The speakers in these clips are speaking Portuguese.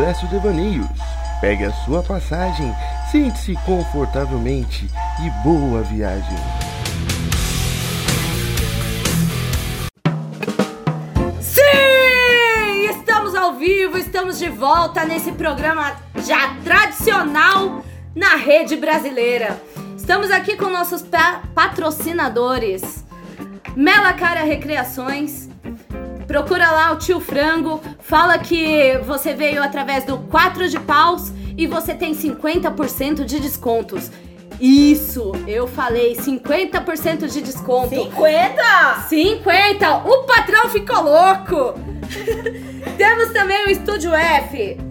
Expresso Devaneios. Pegue a sua passagem, sente-se confortavelmente e boa viagem. Sim! Estamos ao vivo, estamos de volta nesse programa já tradicional na rede brasileira. Estamos aqui com nossos pa- patrocinadores. Mela Cara Recreações. Procura lá o tio Frango. Fala que você veio através do 4 de paus e você tem 50% de descontos. Isso, eu falei 50% de desconto. 50! 50! O patrão ficou louco! Temos também o Estúdio F.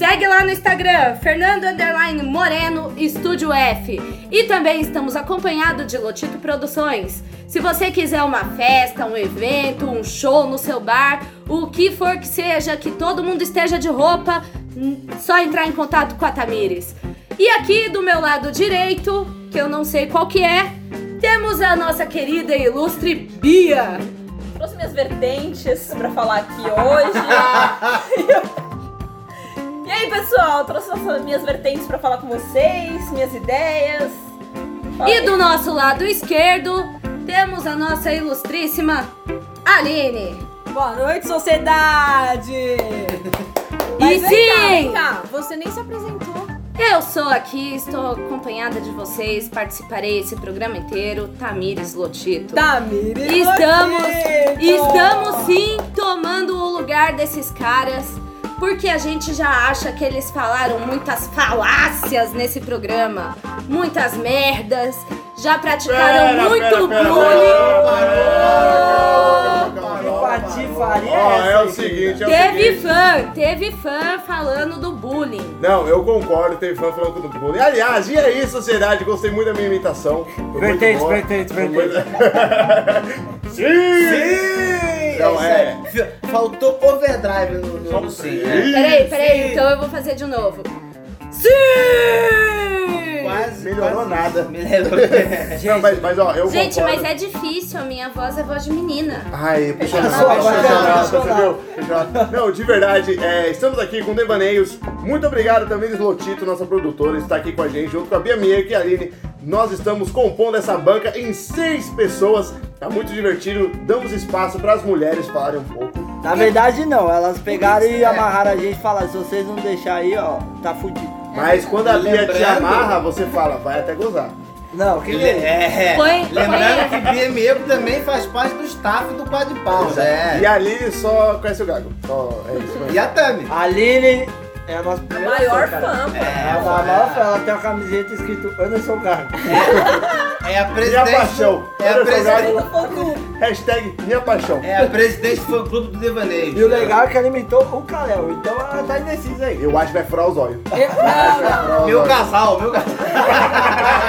Segue lá no Instagram, Fernando Underline Moreno Estúdio F. E também estamos acompanhados de Lotito Produções. Se você quiser uma festa, um evento, um show no seu bar, o que for que seja, que todo mundo esteja de roupa, hum, só entrar em contato com a Tamires. E aqui do meu lado direito, que eu não sei qual que é, temos a nossa querida e ilustre Bia. Trouxe minhas vertentes pra falar aqui hoje. e aí, pessoal? Trouxe as minhas vertentes pra falar com vocês, minhas ideias. Fala E aí. do nosso lado esquerdo, temos a nossa ilustríssima Aline. Boa noite, sociedade! E Mas vem cá, vem sim, cá, você nem se apresentou. eu sou aqui, estou acompanhada de vocês, participarei esse programa inteiro, Tamires Lotito. Tamires Estamos, Lotito! estamos sim tomando o lugar desses caras, porque a gente já acha que eles falaram muitas falácias nesse programa, muitas merdas, já praticaram muito bullying. Ó, é o aí, seguinte, é o Teve seguinte. fã, teve fã falando do bullying. Não, eu concordo, tem fã falando do bullying. Aliás, e aí, sociedade? Gostei muito da minha imitação. Foi muito Vertente, boa. vertente, Foi vertente. muito- Sim! Sim! Faltou overdrive no, no, no sim. né? Peraí, peraí, Sim. então eu vou fazer de novo. Sim! Quase. Melhorou quase nada. Melhorou. Não, mas, mas ó, eu Gente, concordo. mas é difícil, a minha voz é voz de menina. Ai, puxa Não, não, não, de verdade, é, estamos aqui com Devaneios. Muito obrigado também, Lotito, nossa produtora, está aqui com a gente, junto com a Bia Mieck e a Aline. Nós estamos compondo essa banca em seis pessoas. Tá muito divertido. Damos espaço para as mulheres falarem um pouco. Na verdade não, elas pegaram e É. amarraram a gente e falaram, se vocês não deixar aí, ó, tá fudido. Mas quando a Bia te Lembrando- amarra, você fala, vai até gozar. Não, que Ele é. Põe- Lembrando põe- que Bia Miego também faz parte do staff do Quadro de Paus. E É. a Aline só conhece o Gago. Só é isso mesmo. E a Tami. A Aline é a nossa primeira Maior fã, fã. É, a maior fã, ela tem uma camiseta escrito Anderson Gargo. É a Minha presidente. paixão. É a presidente. Hashtag minha paixão. É a presidente do fã clube do Devaneio. E o legal é que ela imitou o Kalel, então ela tá indecisa aí. Eu acho que vai furar os olhos. Meu casal, meu casal.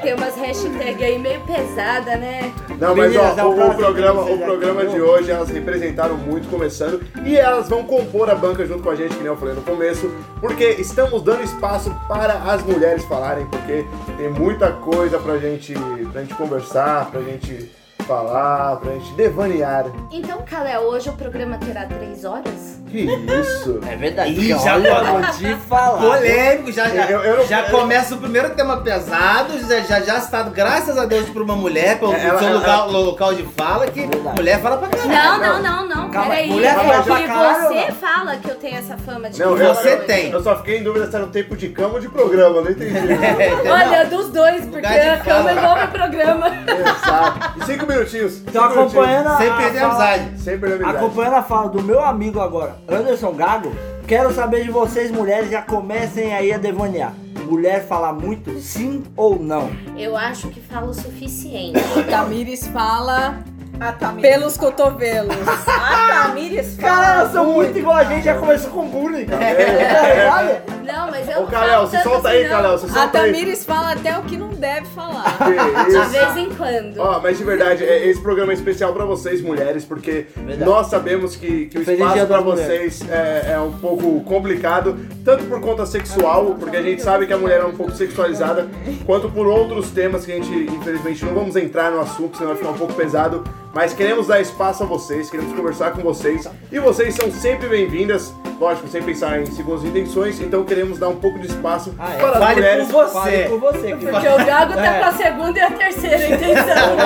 É, tem umas hashtags aí meio pesada, né? Não, mas é ó, um o, o programa, o programa de hoje elas representaram muito começando e elas vão compor a banca junto com a gente, que nem eu falei no começo, porque estamos dando espaço para as mulheres falarem, porque tem muita coisa pra gente, pra gente conversar, pra gente falar, pra gente devanear. Então, Kalel, hoje o programa terá três horas? Que isso? É verdade, Ih, porque já olha, vou te falar. Polêmico, já, já, Eu- eu já eu- começa o primeiro tema pesado, já, já, já citado, graças a Deus, por uma mulher, pelo É, ela- seu ela- local, local de fala, que Verdade. mulher fala pra caralho. Não, não, não, não. Calma, Peraí. mulher fala porque pra caralho, você fala essa fama de Não, que eu, você eu- tem. Eu só fiquei em dúvida se era um tempo de cama ou de programa, não entendi. Olha, dos dois, porque Lugar de a cama envolve o programa. Exato. E cinco minutinhos. cinco Então acompanhando a, Sem perder a fala- amizade. Sem perder a amizade. Acompanhando a fala do meu amigo agora, Anderson Gago, quero saber de vocês, mulheres, já comecem aí a devanear. Mulher fala muito, sim ou não? Eu acho que fala o suficiente. Tamires fala A Tamires. pelos cotovelos. A Tamires fala. Cara, elas são muito igual a gente, já começou com bullying, cara. É. Tá ligado? Não, mas eu Ô, falo se solta assim, aí, não. Kalel, se A solta aí. Tamires fala até o que não deve falar. Que De vez em quando. Ó, mas de verdade, é- esse programa é especial pra vocês, mulheres, porque Verdade. nós sabemos que, que o Feliz espaço pra vocês é, é um pouco complicado, tanto por conta sexual, porque a gente sabe que a mulher é um pouco sexualizada, quanto por outros temas que a gente, infelizmente, não vamos entrar no assunto, senão vai ficar um pouco pesado. Mas queremos dar espaço a vocês, queremos conversar com vocês, e vocês são sempre bem-vindas, lógico, sem pensar em segundas intenções, então queremos dar um pouco de espaço Ah, é. para as Fale mulheres. por você. Fale por você. Que Porque o Gago tá É. com a segunda e a terceira intenção.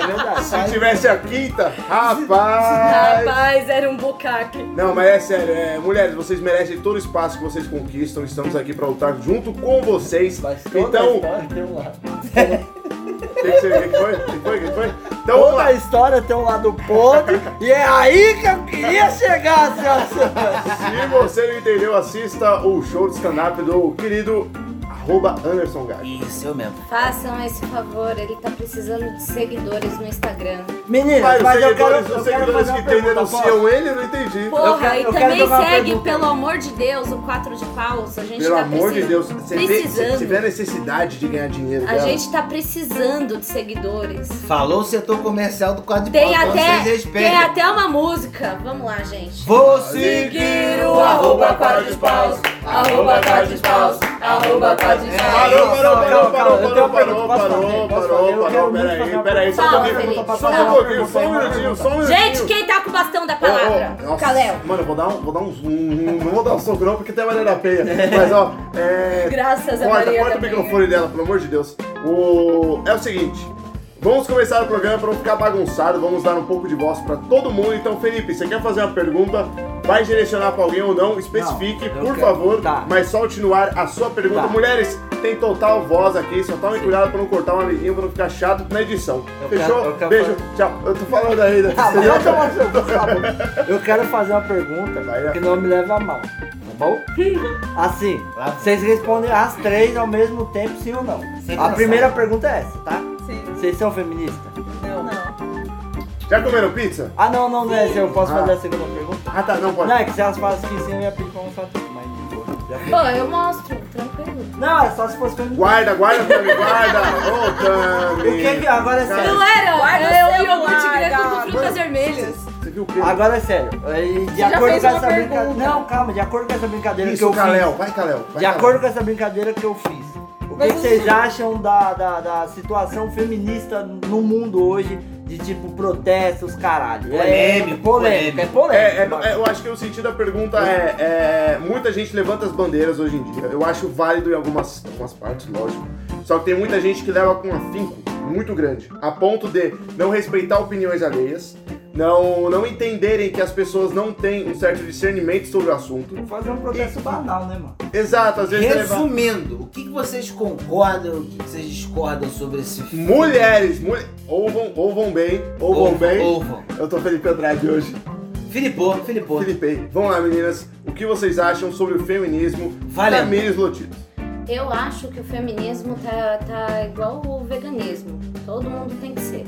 É verdade. Se tivesse a quinta, rapaz! Rapaz, era um bucaque. Não, mas é sério, é, mulheres, vocês merecem todo o espaço que vocês conquistam. Estamos aqui pra lutar junto com vocês. Mas toda a Então, história tem um lado. o que, que, foi? O que foi? O que foi? Então Toda a história tem um lado podre e é aí que eu queria chegar, senhores. Se você não entendeu, assista o show de stand-up do querido arroba Anderson Gago. Isso, eu mesmo. Façam esse favor, ele tá precisando de seguidores no Instagram. Meninas, Mas os mas eu quero, seguidores, eu os quero seguidores fazer uma que tem pergunta, denunciam ele, eu não entendi. Porra, quero- e eu quero também uma segue, pergunta. pelo amor de Deus, o 4 de paus. A gente Pelo tá amor de Deus, você vê, precisando. a necessidade de ganhar dinheiro A dela? gente tá precisando de seguidores. Falou o setor comercial do quadro de Tem pau, até, vocês tem respeitem. até uma música. Vamos lá, gente. Vou seguir o arroba quadro de paus. Arroba quadro de paus, arroba quadro de paus. Parou, parou, parou, parou, parou, parou, parou, parou, peraí, peraí, só um pouquinho, só um fala. pouquinho, só um minutinho, só um minutinho. Gente, quem tá com o bastão da palavra? Caléu. Mano, eu vou dar um, vou dar uns, um, não vou dar um soco não, porque tem a Maria da Penha. Mas ó, é... Graças a Maria corta o microfone dela, pelo amor de Deus. O... É o seguinte, vamos começar o programa para não ficar bagunçado, vamos dar um pouco de voz para todo mundo. Então, Felipe, você quer fazer uma pergunta? Vai direcionar para alguém ou não? Especifique, Não, eu por quero. favor, Tá. mas solte no ar a sua pergunta. Tá. Mulheres, tem total voz aqui, só tomem cuidado para não cortar uma amiguinho, para não ficar chato na edição. Eu Fechou? quero- quero Beijo, fazer- tchau. Eu tô falando aí, né? Mas eu, tô tá eu quero fazer uma pergunta Vai, que não me leva a mal, tá bom? Assim, vocês respondem as três ao mesmo tempo, sim ou não. Sem A primeira pergunta é essa, tá? Sim. Vocês são feministas? Não. Não. Já comeram pizza? Ah, não, não, não é. Eu posso Ah. fazer a segunda pergunta? Ah, tá, não pode. Não, é que se elas falassem que sim, eu ia pedir pra mostrar tudo, mas de boa, já fiz. Pô, eu mostro, tranquilo. Não, é só se fosse feminista. Guarda, guarda, Tami, guarda! Ô, Tami! O que que... Agora é sério. Não era, Guarda é o iogurte celular, grego com frutas vermelhas. Você viu o quê? Agora é sério. E De já acordo fez com uma essa brincadeira... pergunta. Não, calma, de acordo com essa brincadeira que Isso, eu Caléu, fiz... vai, Caléu. vai, De Caléu. acordo com essa brincadeira que eu fiz, o que, que vocês acham da, da, da situação feminista no mundo hoje? De tipo protestos, caralho. Polêmico, é polêmico, é É, polêmico. é, é, eu acho que o sentido da pergunta é, é, Muita gente levanta as bandeiras hoje em dia. Eu acho válido em algumas, algumas partes, lógico. Só que tem muita gente que leva com um afinco muito grande. A ponto de não respeitar opiniões alheias. Não, não entenderem que as pessoas não têm um certo discernimento sobre o assunto. Vou fazer um protesto banal, né, mano? Exato, às vezes é. Resumindo, o que, vocês concordam, o que, vocês discordam sobre esse filme? Mulheres, mulher... ou, vão, ou vão bem, ou vão bem. Ouvam. Eu tô Felipe Andrade hoje. Filipô, Filipô. Felipe, vamos lá meninas. O que vocês acham sobre o feminismo? Valendo. Tamires Lotito. Eu acho que o feminismo tá, tá igual o veganismo. Todo mundo tem que ser.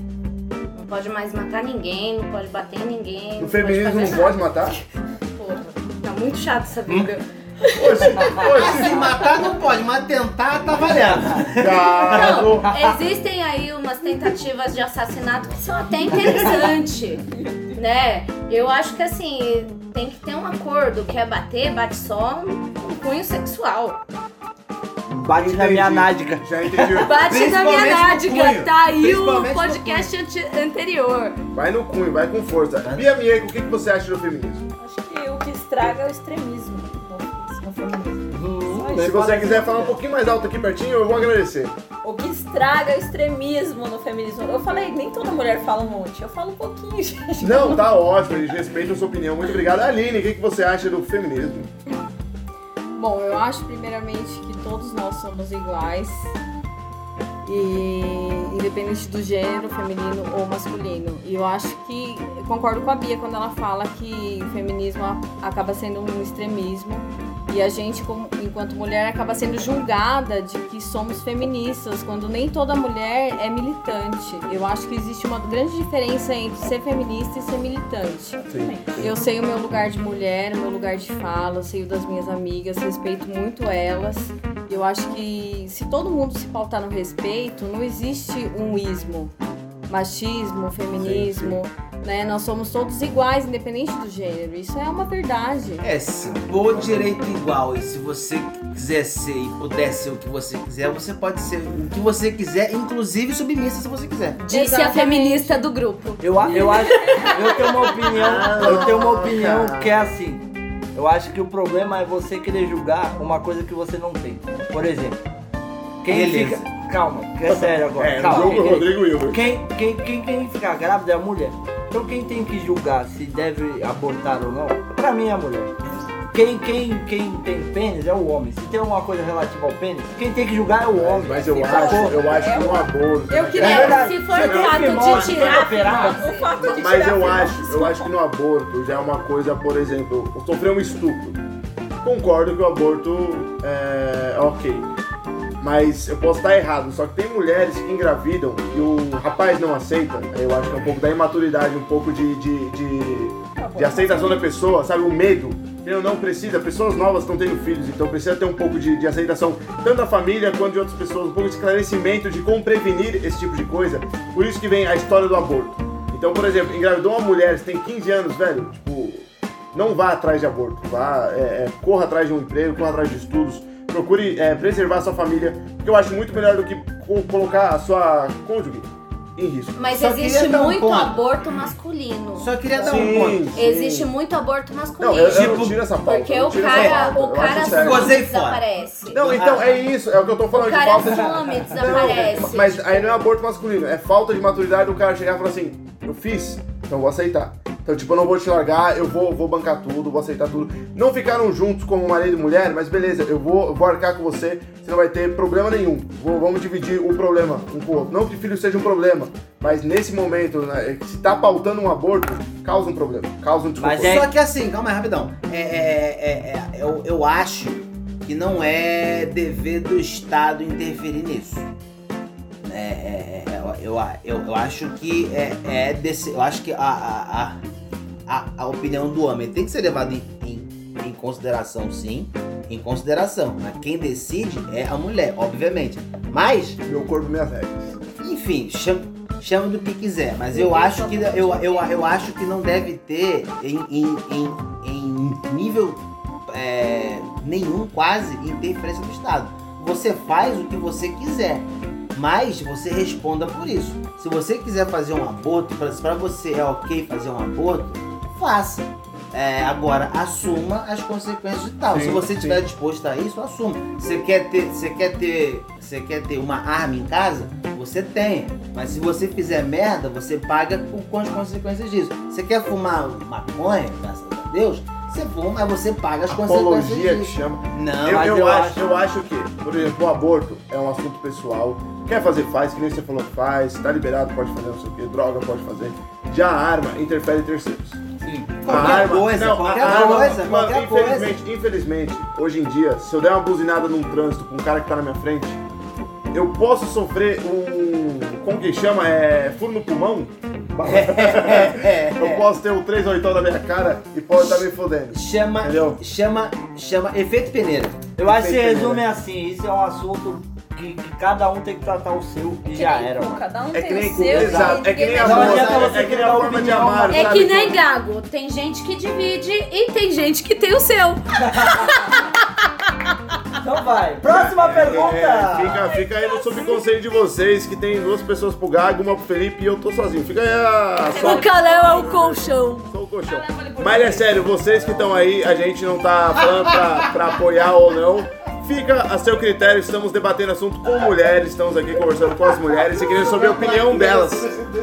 Não pode mais matar ninguém, não pode bater em ninguém. O feminismo não pode matar? Porra, tá muito chato essa vida. Oxe, oxe, Se matar não pode, mas tentar tá valendo. Não, existem aí umas tentativas de assassinato que são até interessantes, né? Eu acho que assim, tem que ter um acordo, que é bater, bate só um, um cunho sexual. Bate na minha nádica. Já entendi. Bate na minha nádica, tá aí o podcast ante- anterior. Vai no cunho, vai com força. Bia Mieko, o que, que você acha do feminismo? Acho que o que estraga é o extremismo no, no feminismo. Se você quiser falar um pouquinho mais alto aqui pertinho, eu vou agradecer. O que estraga é o extremismo no feminismo. Eu falei, nem toda mulher fala um monte. Eu falo um pouquinho, gente. Não, tá ótimo, eles respeitam a sua opinião. Muito obrigado. Aline, o que, que você acha do feminismo? Bom, eu acho primeiramente que todos nós somos iguais. E independente do gênero, feminino ou masculino. E eu acho que concordo com a Bia quando ela fala que o feminismo acaba sendo um extremismo e a gente, como- enquanto mulher, acaba sendo julgada de que somos feministas, quando nem toda mulher é militante. Eu acho que existe uma grande diferença entre ser feminista e ser militante. Sim. Eu sei o meu lugar de mulher, o meu lugar de fala, sei o das minhas amigas, respeito muito elas. Eu acho que se todo mundo se pautar no respeito, não existe um ismo. Machismo, feminismo, né? Nós somos todos iguais, independente do gênero. Isso é uma verdade. É, se for direito igual e se você quiser ser e puder ser o que você quiser, você pode ser o que você quiser, inclusive submissa se você quiser. Disse a Exatamente. feminista do grupo. Eu, a- eu acho. Eu tenho uma opinião. Eu tenho uma opinião que é assim. Eu acho que o problema é você querer julgar uma coisa que você não tem. Por exemplo, quem Beleza. fica. Calma, que é sério agora. É, no calma. jogo Rodrigo Wilber. Quem, quem, quem, quem ficar grávida é a mulher. Então quem tem que julgar se deve abortar ou não, pra mim é a mulher. Quem, quem, quem tem pênis é o homem. Se tem alguma coisa relativa ao pênis, quem tem que julgar é o homem. Mas eu Sacou? acho, eu acho que no aborto. Eu né, queria- É verdade. Se for o fato de tirar operar. O fato de Mas tirar eu acho, eu acho que no aborto já é uma coisa, por exemplo, sofrer um estupro. Concordo que o aborto é ok. Mas eu posso estar errado, só que tem mulheres que engravidam e o rapaz não aceita. Eu acho que é um pouco da imaturidade, um pouco de, de, de, de aceitação da pessoa, sabe? O medo. Eu não precisa, pessoas novas estão tendo filhos, então precisa ter um pouco de, de aceitação, tanto da família quanto de outras pessoas, um pouco de esclarecimento de como prevenir esse tipo de coisa. Por isso que vem a história do aborto. Então, por exemplo, engravidou uma mulher, você tem 15 anos, velho, tipo, não vá atrás de aborto, vá, é, é, corra atrás de um emprego, corra atrás de estudos, procure é, preservar a sua família, porque eu acho muito melhor do que co- colocar a sua cônjuge em risco. Mas Só existe um muito ponto. aborto masculino. Só queria dar um Sim, ponto. sim. Existe muito aborto masculino. Não, eu, eu não Tipo, tiro essa pauta. Porque o tiro cara, pauta, o cara some desaparece. Não, então, é isso, é o que eu tô falando, O de cara falta de... some, desaparece. Não, mas aí não é aborto masculino, é falta de maturidade do cara chegar e falar assim, eu fiz, então vou aceitar. Então, tipo, eu não vou te largar, eu vou, vou bancar tudo, vou aceitar tudo. Não ficaram juntos como marido e mulher, mas beleza, eu vou, eu vou arcar com você, você não vai ter problema nenhum. Vou- vamos dividir o problema um com o outro. Não que filho seja um problema, mas nesse momento, né, se tá pautando um aborto, causa um problema, causa um desconforto. Mas é- Só que assim, calma aí, rapidão. É, é, é, é, eu, eu acho que não é dever do Estado interferir nisso. É, é, é, eu, eu, eu, eu acho que é, é desse. Eu acho que a, a, a, a, opinião do homem tem que ser levada em, em, em consideração, sim. Em consideração. Mas quem decide é a mulher, obviamente. Mas Meu corpo, minhas regras. enfim, chama, chama do que quiser, mas eu acho que eu, eu, eu acho que não deve ter em, em, em, em nível é, nenhum quase interferência do Estado. Você faz o que você quiser, mas você responda por isso. Se você quiser fazer um aborto, para você é ok fazer um aborto, faça. É, agora, assuma as consequências de tal. Sim, Se você estiver disposto a isso, assuma. Você quer ter, você quer ter, você quer ter uma arma em casa? Você tem. Mas se você fizer merda, você paga com, as consequências disso. Você quer fumar maconha, graças a Deus? Você fuma, mas você paga as Apologia consequências que disso. chama. Não, Eu, eu eu acho, acho- eu acho que, por exemplo, o aborto é um assunto pessoal. Quer fazer, faz, que nem você falou, faz. Tá liberado, pode fazer, não sei o que. Droga, pode fazer. Já a arma interfere em terceiros. Qualquer a arma, coisa, não, qualquer a arma- coisa, mano, qualquer coisa. infelizmente, infelizmente, hoje em dia, se eu der uma buzinada num trânsito com um cara que tá na minha frente, eu posso sofrer um. Como que chama? É. furo no pulmão? É, Eu posso ter um 3 oitão na minha cara e pode estar me fodendo. Chama, Entendeu? chama, chama efeito peneira. Eu acho que resume né? assim, isso é um assunto que, que cada um tem que tratar o seu e já era. Pô, mano. Cada um É que tem nem o seu. exato, e é que nem a forma, adianta você é que nem a forma de amar, É que nem gago. Tem gente que divide e tem gente que tem o seu. Então vai. Próxima pergunta. É, fica, fica aí no subconsciente de vocês que tem duas pessoas pro Gago, uma pro Felipe e eu tô sozinho. Fica aí a só, O Caléu é o colchão. só o colchão. Mas é sério, vocês que estão aí, a gente não tá falando pra, pra apoiar ou não. Fica a seu critério, estamos debatendo assunto com mulheres, estamos aqui conversando com as mulheres e querendo saber a opinião delas,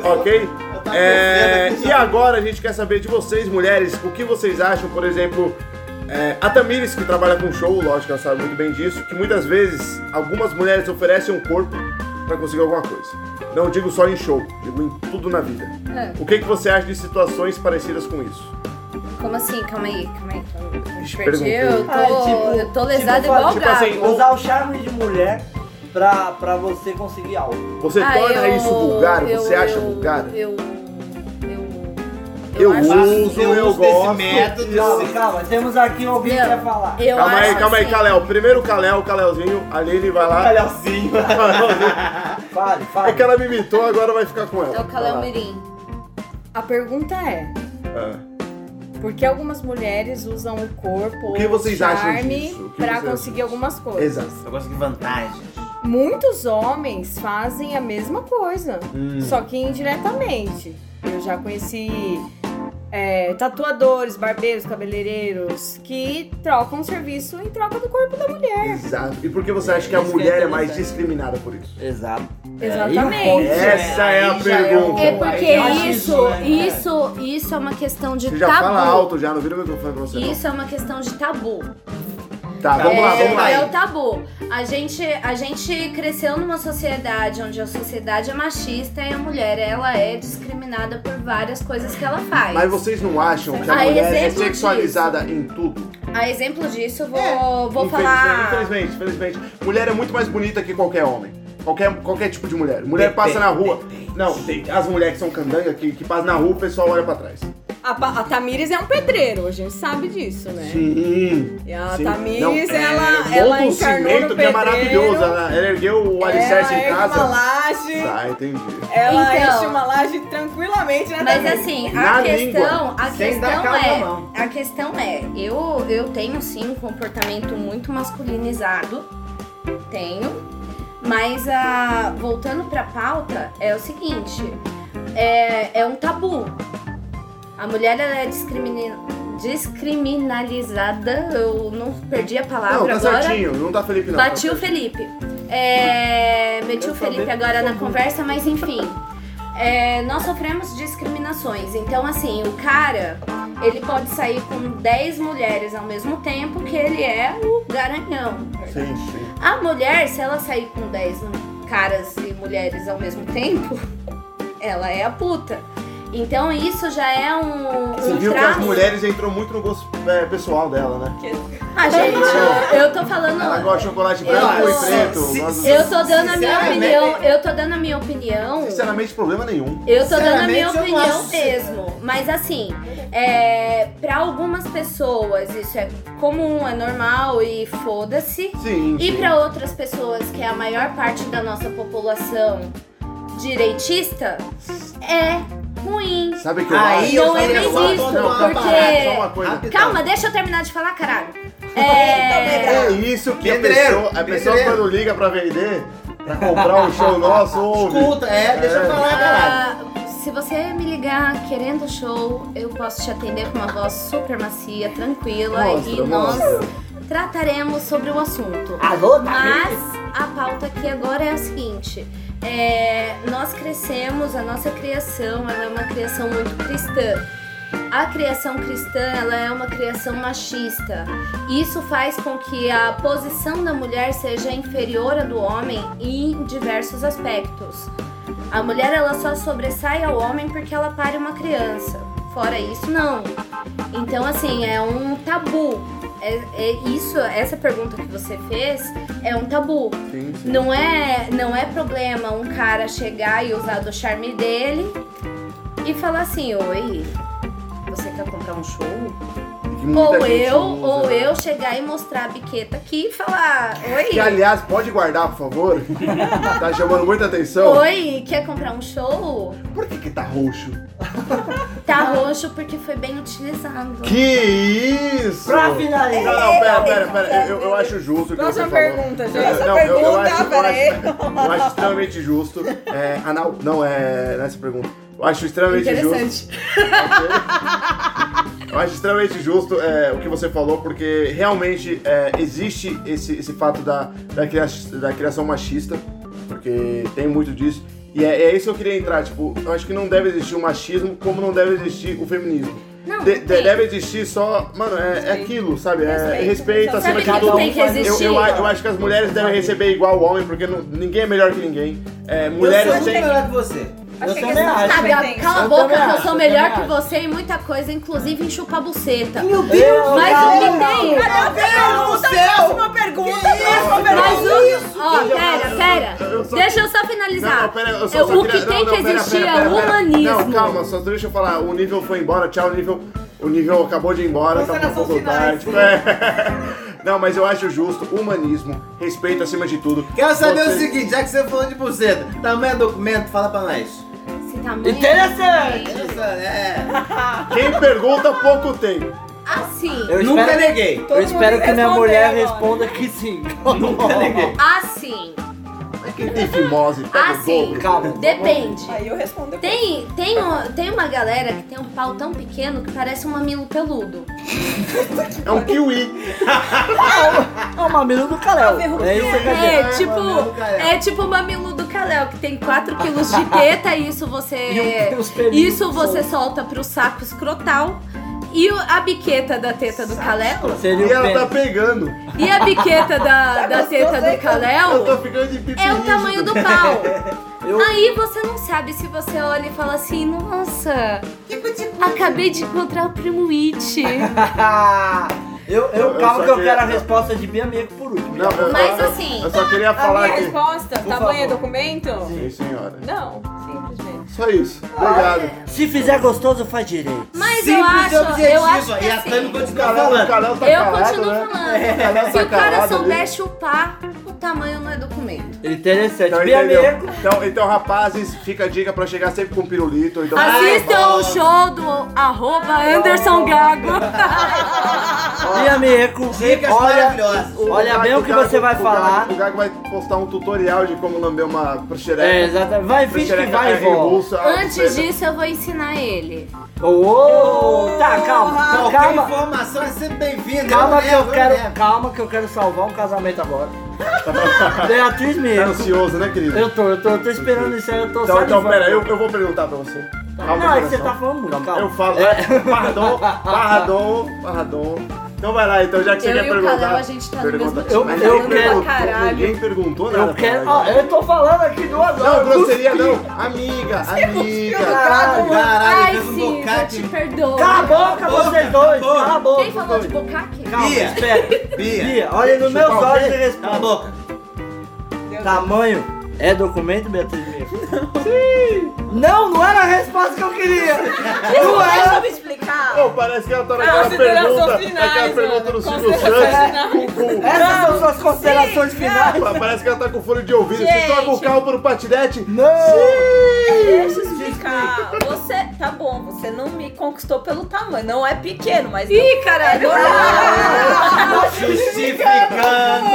ok? É, e agora a gente quer saber de vocês, mulheres, o que vocês acham, por exemplo, é, a Tamires, que trabalha com show, lógico que ela sabe muito bem disso, que muitas vezes algumas mulheres oferecem um corpo pra conseguir alguma coisa. Não digo só em show, digo em tudo na vida. Ah, O que, que você acha de situações parecidas com isso? Como assim? Calma aí, calma aí. aí. Ixi, perdi. Eu tô, Ah, tipo- eu tô lesada tipo, igual tipo gato. assim, Usar o charme de mulher pra, pra você conseguir algo. Você Ah, torna eu- isso vulgar? eu- Você acha eu- vulgar? Eu. Eu uso, eu uso gosto. método. Calma, calma, temos aqui alguém que quer falar. Eu Calma aí, calma aí, assim- Kalel. Primeiro o Kalel, o Kalelzinho. A Aline vai lá. Calhauzinho. Fale, fale. É que ela me imitou, agora vai ficar com ela. É o Kalel. Mirim. A pergunta é: Ah. Por que algumas mulheres usam o corpo O que ou vocês charme disso? O que pra vocês acham conseguir algumas coisas? Exato. Eu gosto de vantagens. Muitos homens fazem a mesma coisa, Hum. só que indiretamente. Eu já conheci é, tatuadores, barbeiros, cabeleireiros que trocam serviço em troca do corpo da mulher. Exato. E por que você acha que a mulher é mais discriminada por isso? Exato. Exatamente. É, Essa é a é pergunta. É porque é isso, né? isso, isso é uma questão de Você já tabu. fala alto já, não vira o microfone pra você. não. Isso é uma questão de tabu. Tá, vamos lá, é, vamos lá. é o tabu. A gente, a gente cresceu numa sociedade onde a sociedade é machista e a mulher ela é discriminada por várias coisas que ela faz. Mas vocês não acham que a Ah, mulher é sexualizada em tudo? A exemplo disso, eu vou, É, vou Infelizmente, falar. Infelizmente, infelizmente. Mulher é muito mais bonita que qualquer homem. Qualquer, qualquer tipo de mulher. Mulher passa na rua. Não, tem as mulheres que são candanga que, que passam na rua, o pessoal olha pra trás. A, a Tamires é um pedreiro, a gente sabe disso, né? Sim. E a sim. Tamires, Não, ela, é, ela um encarnou cimento no que é pedreiro. maravilhoso. Ela, ela ergueu o alicerce ela em casa. uma laje, Tá, entendi. ela Então. enche uma laje tranquilamente, né, Mas Tamires? assim, Na a língua, questão, a sem dar questão na é, mão. a questão é, eu eu tenho sim um comportamento muito masculinizado, tenho, mas a voltando pra pauta é o seguinte, é, é um tabu. A mulher ela é discrimina, descriminalizada, eu não perdi a palavra Não, tá agora. certinho. Não tá Felipe, não. Bati tá o Felipe. É, meti o Felipe agora na conversa, mas enfim. É, nós sofremos discriminações. Então, assim, o cara, ele pode sair com 10 mulheres ao mesmo tempo que ele é o garanhão. Sim, sim. A mulher, se ela sair com 10 caras e mulheres ao mesmo tempo, ela é a puta. Então isso já é um, Você um viu que as traço. mulheres entrou muito no gosto é, pessoal dela, né? Ah, gente, eu, eu tô falando. Ela gosta de chocolate Eu- branco e se- preto. se- Nós- Eu tô dando a minha opinião. Eu tô dando a minha opinião. Sinceramente, problema nenhum. Eu tô dando a minha eu opinião mesmo. Mas assim, é, para algumas pessoas isso é comum, é normal e foda-se. Sim. E sim. para outras pessoas, que é a maior parte da nossa população direitista, é ruim. Sabe que eu Aí acho? eu Não toda uma porque-. Calma, deixa eu terminar de falar, caralho. É, É isso que a Pedreiro, pessoa, a pessoa pedreiro. quando liga pra vender, pra comprar um show nosso, ouve. Escuta, é, deixa eu É. falar, caralho. Ah, se você me ligar querendo show, eu posso te atender com uma voz super macia, tranquila Mostra, e nós trataremos sobre o assunto. Alô, Mas a pauta aqui agora é a seguinte: é, nós crescemos, a nossa criação ela é uma criação muito cristã. A criação cristã ela é uma criação machista. Isso faz com que a posição da mulher seja inferior à do homem em diversos aspectos. A mulher ela só sobressai ao homem porque ela pare uma criança. Fora isso, não. Então, assim, é um tabu. É, é isso, essa pergunta que você fez é um tabu. Sim, sim. Não é, não é problema um cara chegar e usar do charme dele e falar assim, oi, você quer comprar um show? Ou eu, usa. ou eu chegar e mostrar a biqueta aqui e falar, oi. Que, aliás, pode guardar, por favor? tá chamando muita atenção. Oi, quer comprar um show? Por que que tá roxo? Roxo porque foi bem utilizado. Que isso? Pra Não, finalizar. não, pera, pera, pera. Eu, eu acho justo o que Próxima você falou. pergunta, gente. É, Próxima não, eu- eu pergunta, acho- eu peraí. acho- Eu acho extremamente justo. É, anal, não, é nessa pergunta. Eu acho extremamente justo. Interessante. Eu acho extremamente justo é, o que você falou, porque realmente é, existe esse, esse fato da, da, cria- da criação machista, porque tem muito disso. E é, é isso que eu queria entrar, tipo, eu acho que não deve existir o machismo como não deve existir o feminismo. Não, De- deve existir só, mano, é, é aquilo, sabe? É Respeito. respeito acima de tudo. tem que Eu, existir? eu, eu acho que as mulheres devem receber igual o homem, porque não- ninguém é melhor que ninguém. É, mulheres eu sou melhor que você. Eu que também acho. Sabe, cala a Eu boca eu acho, sou eu melhor que acho. você em muita coisa, inclusive em chupar buceta. Meu Deus, Mas o que tem? Pergunta, próxima pergunta, próxima Mas Não, não, pera, eu só, Eu- só o queria- que tem não, que pera, existir pera, é o humanismo. Não, calma, só deixa eu falar. O nível foi embora, tchau, o nível. O nível acabou de ir embora, tá Considerações pouco finais. tarde. É. Não, mas eu acho justo, humanismo, respeito acima de tudo. Quero saber Você- o seguinte, já que você falou de buceta, tamanho do documento, fala pra nós. Esse tamanho. Interessante. Essa, é. Quem pergunta, pouco tem. Assim. Eu Nunca espero, neguei. eu espero que minha mulher agora. responda que sim. Nunca neguei. Assim. Quem tem fimose, pega o Assim. dobro. Calma. Depende. Aí eu respondo depois. Tem, tem, um- tem uma galera que tem um pau tão pequeno que parece um mamilo peludo. É um kiwi. É o mamilo do Caléu. É isso que. É mamilo tipo, do Kalel. é tipo o mamilo do Kalel, que tem 4 quilos de teta e isso E você. pelinhos Isso você solta pro saco escrotal. E o- a biqueta da teta do Kalel. Seria E o ela tá pênis. pegando. E a biqueta da, da teta do Eu tô Kalel ficando de pipi é o tamanho do pau. Eu- Aí você não sabe se você olha e fala assim, nossa, acabei de encontrar o primo It. eu, eu, Eu calma só que eu queria- quero a resposta de minha amiga por último. Não, eu, Mas eu- assim- Eu só queria A falar minha que. resposta, Por tamanho é favor. documento? Sim, senhora. Não, simplesmente. Só isso. Obrigado. Se fizer gostoso, faz direito. Mas eu Simples acho, e objetiva. eu acho que e a assim, Tami continua o falando. Tá eu calado, continuo né? falando. Se tá o cara souber chupar, tamanho não é documento. Interessante. Então, Minha entendeu? amiga. Então, então, rapazes, fica a dica pra chegar sempre com pirulito. Então, Assistam bom. o show do arroba Anderson Gago. Dicas Olha, maravilhosas. olha bem o que Gago- você vai o falar. Gago, o Gago vai postar um tutorial de como lamber uma xereca. É, exatamente. Vai, finge que vai e volta. impulsa, Antes disso, eu vou ensinar ele. Ô, tá, calma. Qualquer Calma. informação é sempre bem-vinda. Calma que eu quero, calma que eu quero salvar um casamento agora. Beatriz Tá mesmo. ansioso, né, querido? Eu tô, eu tô, eu tô esperando isso aí, eu tô Então, então pera, eu, eu vou perguntar pra você. Calma, Não, é que você tá falando muito, calma. Eu falo, É. pardon, pardon, pardon. Então vai lá, então, já que você Eu quer e o perguntar. A gente tá no pergunta. mesmo time, Mas eu ninguém quero- caralho. Ninguém perguntou nada. Eu quero. Ó, eu tô falando aqui duas horas. Não, grosseria não. Amiga, amiga. Caralho. Caralho, Ai, sim, eu te perdoo. Cala a boca, vocês dois. Cala a boca. Quem falou de bocaque? Calma, Bia. espera. Bia. Bia, olha nos meus Chupar o olhos e Cala a responda. boca. Tamanho é documento, Beatriz? Sim. Não, não era a resposta que eu queria. Não Deixa era. eu me explicar. Pô, parece que ela tá naquela Considerações pergunta. finais, Aquela pergunta mano. do Silvio Santos. Essas são suas considerações finais. Parece que ela tá com fone de ouvido. Você Gente. troca o carro por um patinete? Não. Deixa eu explicar. Você, tá bom, você não me conquistou pelo tamanho. Não é pequeno, mas. Ih, caralho. Justificando.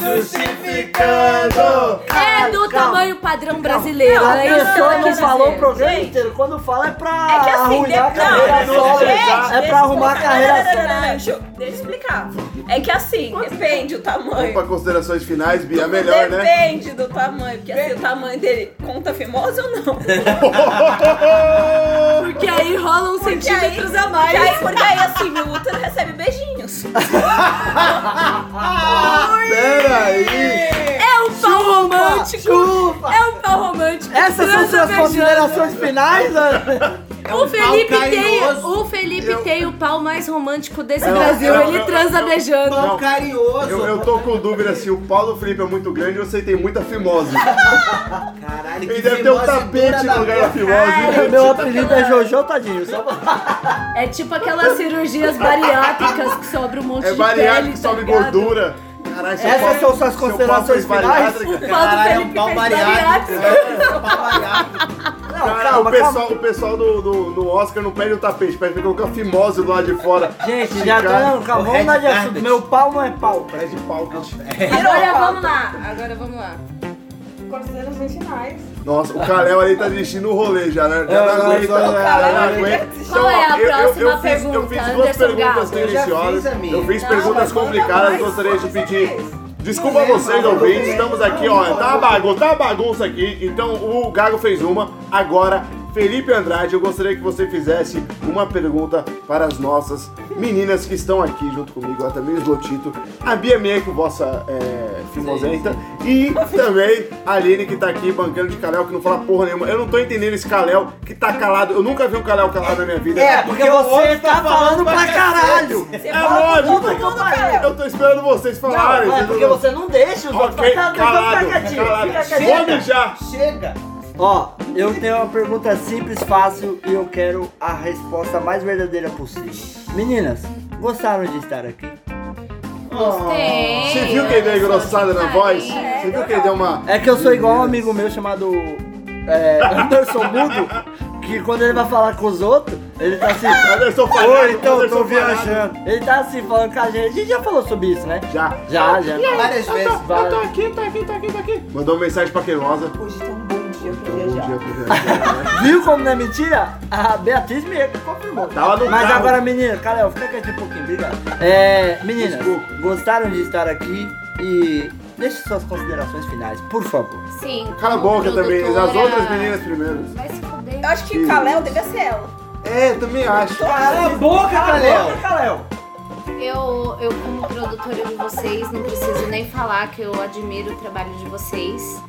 Justificando. É do Calma. tamanho padrão brasileiro. A é isso que pessoa não falou o programa Gente. inteiro. Quando fala é pra É que assim, arruinar a carreira não, solo. gente, É pra arrumar a carreira não, não, não, solo. Deixa eu explicar. É que assim, depende o tamanho. Para considerações finais, Bia, é melhor, né? Depende do tamanho, porque assim, o tamanho dele conta fimose ou não? Porque aí rola Porque centímetros aí- a mais. Porque aí, porque aí assim, meu útero recebe beijinhos. Pera aí. É um pau romântico. Chupa. É um pau romântico. Essas são suas beijando. considerações finais, Ana? É O um Felipe, pau tem, o Felipe Eu- tem o pau mais romântico desse Eu- Brasil. eu- Ele transa beijando. Pau carinhoso. Eu, eu tô com dúvida se o pau do Felipe é muito grande ou se ele tem muita fimose. Caralho, que Ele deve ter um tapete no lugar da fimose. Meu apelido é Jojo Tadinho. Só pra... É tipo aquelas cirurgias bariátricas que sobra um monte É de bariátrico pele, que tá sobe ligado? gordura. Caralho, Essas são suas considerações finais? Caralho, é um pau bariátrico. É um pau bariátrico. Não, Cara, calma, o pessoal, calma. o pessoal do, do, do Oscar não pede o tapete, pede colocar fimose do lado de fora. Gente, já tá. Calma, vamos mudar de assunto. Meu pau não é pau. Pede pau. Agora vamos lá. Agora vamos lá. Considerações finais. Nossa, o Kalel ali tá desistindo o rolê já, né? Já É, não não, aguenta. não, não, não não, aguenta. Qual é a Então, eu- eu- próxima eu fiz- Eu pergunta, fiz duas Anderson perguntas deliciosas. Eu fiz Não, perguntas complicadas, gostaria de pedir. Desculpa vocês, ouvintes, estamos aqui, ó. Tá uma bagunça, tá uma bagunça aqui. Então o Gago fez uma, agora Felipe Andrade, eu gostaria que você fizesse uma pergunta para as nossas meninas que estão aqui junto comigo, a Tamires Lotito, a Bia Meco, vossa é, fimosenta, e também a Aline que tá aqui bancando de Kalel, que não fala porra nenhuma. Eu não tô entendendo esse Kalel que tá calado. Eu nunca vi um Kalel calado na minha vida. É, porque o você outro tá falando pra caralho. É fala com lógico. Eu tô esperando vocês falarem. Não, é porque você não deixa os outros Ok, falar. Então calado, calado. fica quietinho. Mijar. Chega! Ó, eu tenho uma pergunta simples, fácil e eu quero a resposta mais verdadeira possível. Meninas, gostaram de estar aqui? Gostei. Você viu que ele deu engrossada na voz? Você viu que ele deu uma. É que eu sou igual um amigo meu chamado é, Anderson Mudo, que quando ele vai falar com os outros, ele tá assim. Anderson Oi, então, Anderson tô falhado." viajando. Ele tá assim, falando com a gente. A gente já falou sobre isso, né? Já. Já, já. Várias vezes. Eu tô aqui, tô aqui, tô aqui, tô aqui. Mandou uma mensagem pra Cremosa. Hoje tá viajar. Viu como não é mentira? A Beatriz me confirmou. Tava no Mas carro. agora, menina, Calel, fica quietinho um pouquinho, obrigado. É, meninas, Desculpa. gostaram de estar aqui e deixe suas considerações finais, por favor. Sim. Cala a boca também, as outras meninas primeiro. Vai se fuder. Eu acho que o Kalel devia ser ela. É, também acho. Cala a boca, Calel! Calel! Eu, eu, como produtora de vocês, não preciso nem falar que eu admiro o trabalho de vocês.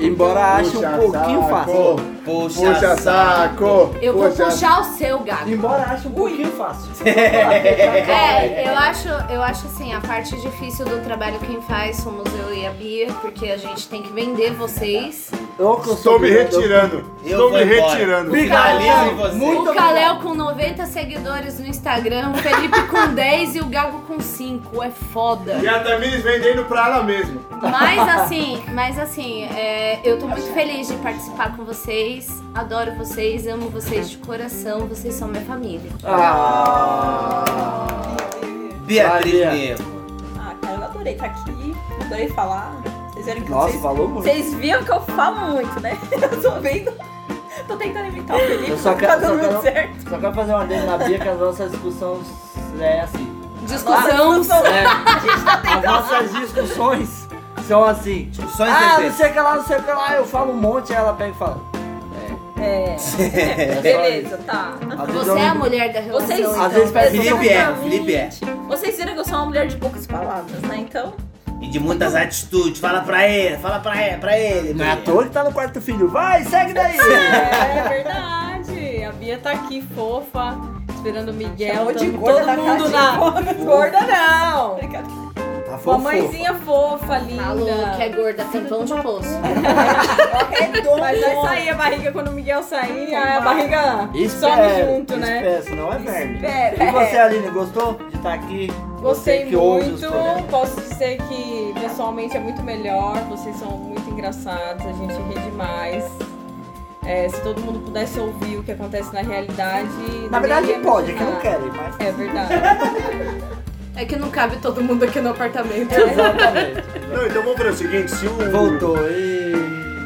Embora ache um pouquinho saco. fácil. Puxa, Puxa saco. Eu vou Puxa puxar o seu, gato. Embora ache um pouquinho fácil. É, eu acho, eu acho assim, a parte difícil do trabalho quem faz somos eu e a Bia, porque a gente tem que vender vocês. Eu Estou me retirando. Eu Estou me retirando. Você. Muito o Kalel com 90 seguidores no Instagram, o Felipe com 10 e o Gago com 5. É foda. E a Tamires vendendo pra ela mesma. Mas assim, mas assim, é, eu tô muito feliz de participar com vocês. Adoro vocês, amo vocês de coração, vocês são minha família. Beatriz Maria. Neco. Ah, cara, eu adorei estar aqui. Adorei falar. Vocês viram que Nossa, vocês, falou muito. vocês viram que eu falo muito, né? Eu tô vendo. Tô tentando imitar o Felipe, Eu só tá quero, só dando quero, muito certo. só quero fazer uma adendo na Bia que as nossas discussões é assim. Discussão. É, A gente tá as tentando. nossas discussões são assim. Discussões Ah, não perfeitas. sei o que lá, não sei o que lá, eu falo um monte, aí ela pega e fala. É, É, beleza, tá. Você eu é a mulher da relação. Vocês, então. Às vezes parece Felipe é. Felipe é. Vocês viram que eu sou uma mulher de poucas palavras, né? Então, E de muitas atitudes. Fala pra ele, fala pra ele, pra ele. Não é à toa que tá no quarto filho. Vai, segue daí! É verdade. A Bia tá aqui fofa, esperando o Miguel. Chamou de gorda todo mundo na. Gorda não! brincadeira. Tá Uma mãezinha fofa, linda. Falou que é gorda, tampão de poço. Mas vai sair a barriga quando o Miguel sair, a barriga Espera, some junto, né? espera, senão é verme. Espera. E você, Aline, gostou de estar aqui? Gostei que muito. Posso dizer que pessoalmente é muito melhor. Vocês são muito engraçados, a gente ri demais. É, se todo mundo pudesse ouvir o que acontece na realidade. Na verdade pode, é que não querem, mas... É verdade. É que não cabe todo mundo aqui no apartamento. Exatamente. Não, então vamos fazer o seguinte, se o... Voltou. E...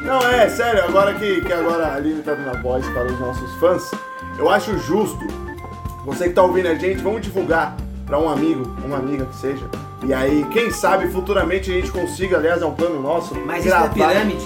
Não, é, sério, agora que, que agora a Aline tá dando a voz para os nossos fãs, eu acho justo, você que tá ouvindo a gente, vamos divulgar para um amigo, uma amiga que seja. E aí, quem sabe futuramente a gente consiga, aliás, é um plano nosso, Mas isso é pirâmide?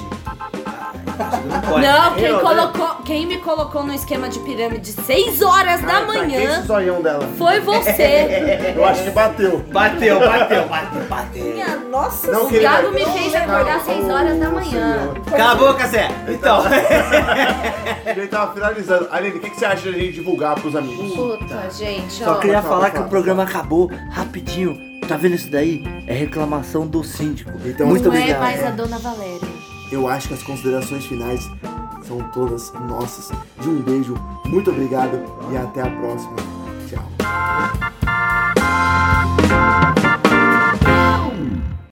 Ah, Não pode. Não, quem, Eu, né? colocou, quem me colocou no esquema de pirâmide 6 horas da Ai, tá manhã zoião dela. foi você. Eu acho que bateu. Bateu, bateu, bateu, bateu. Minha nossa Não, O querida, Gago me fez acordar Calma, 6 horas da manhã. Cala a boca, Zé. Então. A gente tava finalizando. Aline, o que, que você acha de a gente divulgar pros amigos? Puta, gente, Só ó. queria Fala, falar fala, que o programa acabou rapidinho. Tá vendo isso daí? É reclamação do síndico. Então, Muito não é obrigado. mais a dona Valéria eu acho que as considerações finais são todas nossas. De um beijo, muito obrigado e até a próxima. Tchau.